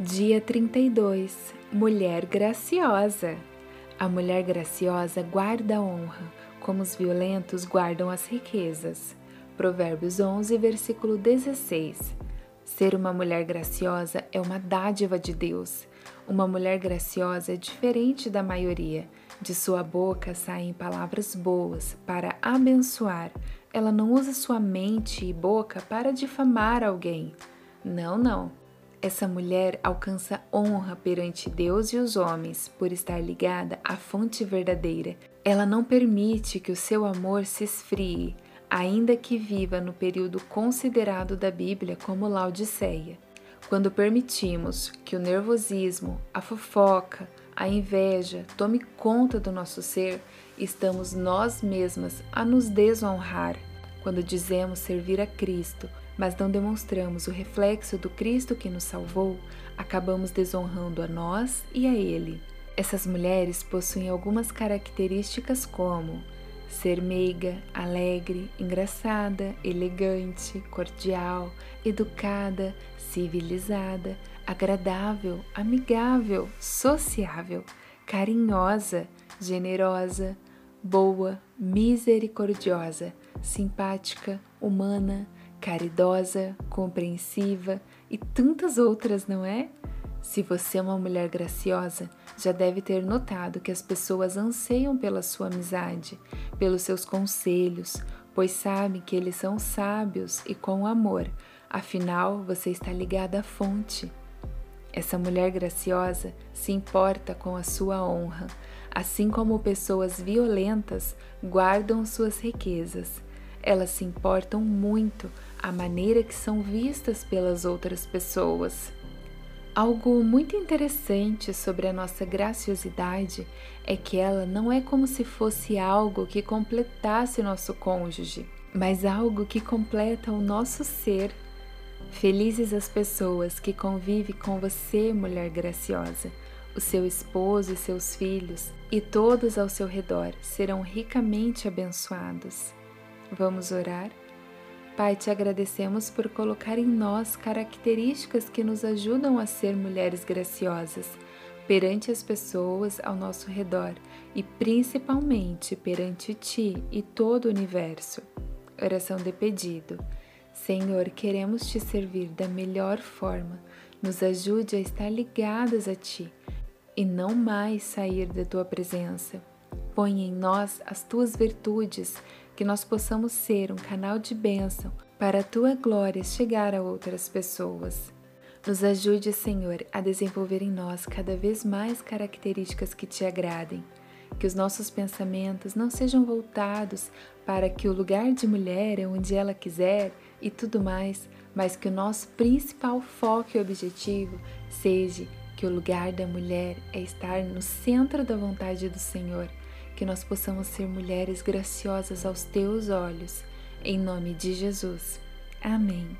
Dia 32 Mulher graciosa. A mulher graciosa guarda a honra, como os violentos guardam as riquezas. Provérbios 11, versículo 16. Ser uma mulher graciosa é uma dádiva de Deus. Uma mulher graciosa é diferente da maioria. De sua boca saem palavras boas para abençoar. Ela não usa sua mente e boca para difamar alguém. Não, não. Essa mulher alcança honra perante Deus e os homens por estar ligada à fonte verdadeira. Ela não permite que o seu amor se esfrie, ainda que viva no período considerado da Bíblia como Laodiceia. Quando permitimos que o nervosismo, a fofoca, a inveja tome conta do nosso ser, estamos nós mesmas a nos desonrar. Quando dizemos servir a Cristo, mas não demonstramos o reflexo do Cristo que nos salvou, acabamos desonrando a nós e a Ele. Essas mulheres possuem algumas características como ser meiga, alegre, engraçada, elegante, cordial, educada, civilizada, agradável, amigável, sociável, carinhosa, generosa, boa, misericordiosa, simpática, humana, caridosa, compreensiva e tantas outras, não é? Se você é uma mulher graciosa, já deve ter notado que as pessoas anseiam pela sua amizade, pelos seus conselhos, pois sabem que eles são sábios e com amor, afinal você está ligada à fonte. Essa mulher graciosa se importa com a sua honra, assim como pessoas violentas guardam suas riquezas. Elas se importam muito a maneira que são vistas pelas outras pessoas. Algo muito interessante sobre a nossa graciosidade é que ela não é como se fosse algo que completasse nosso cônjuge, mas algo que completa o nosso ser. Felizes as pessoas que convivem com você, mulher graciosa. O seu esposo e seus filhos e todos ao seu redor serão ricamente abençoados. Vamos orar? Pai, te agradecemos por colocar em nós características que nos ajudam a ser mulheres graciosas perante as pessoas ao nosso redor e principalmente perante ti e todo o universo. Oração de pedido. Senhor, queremos te servir da melhor forma. Nos ajude a estar ligadas a ti e não mais sair da tua presença. Põe em nós as tuas virtudes que nós possamos ser um canal de bênção para a tua glória chegar a outras pessoas. Nos ajude, Senhor, a desenvolver em nós cada vez mais características que te agradem. Que os nossos pensamentos não sejam voltados para que o lugar de mulher é onde ela quiser e tudo mais, mas que o nosso principal foco e objetivo seja que o lugar da mulher é estar no centro da vontade do Senhor que nós possamos ser mulheres graciosas aos teus olhos. Em nome de Jesus. Amém.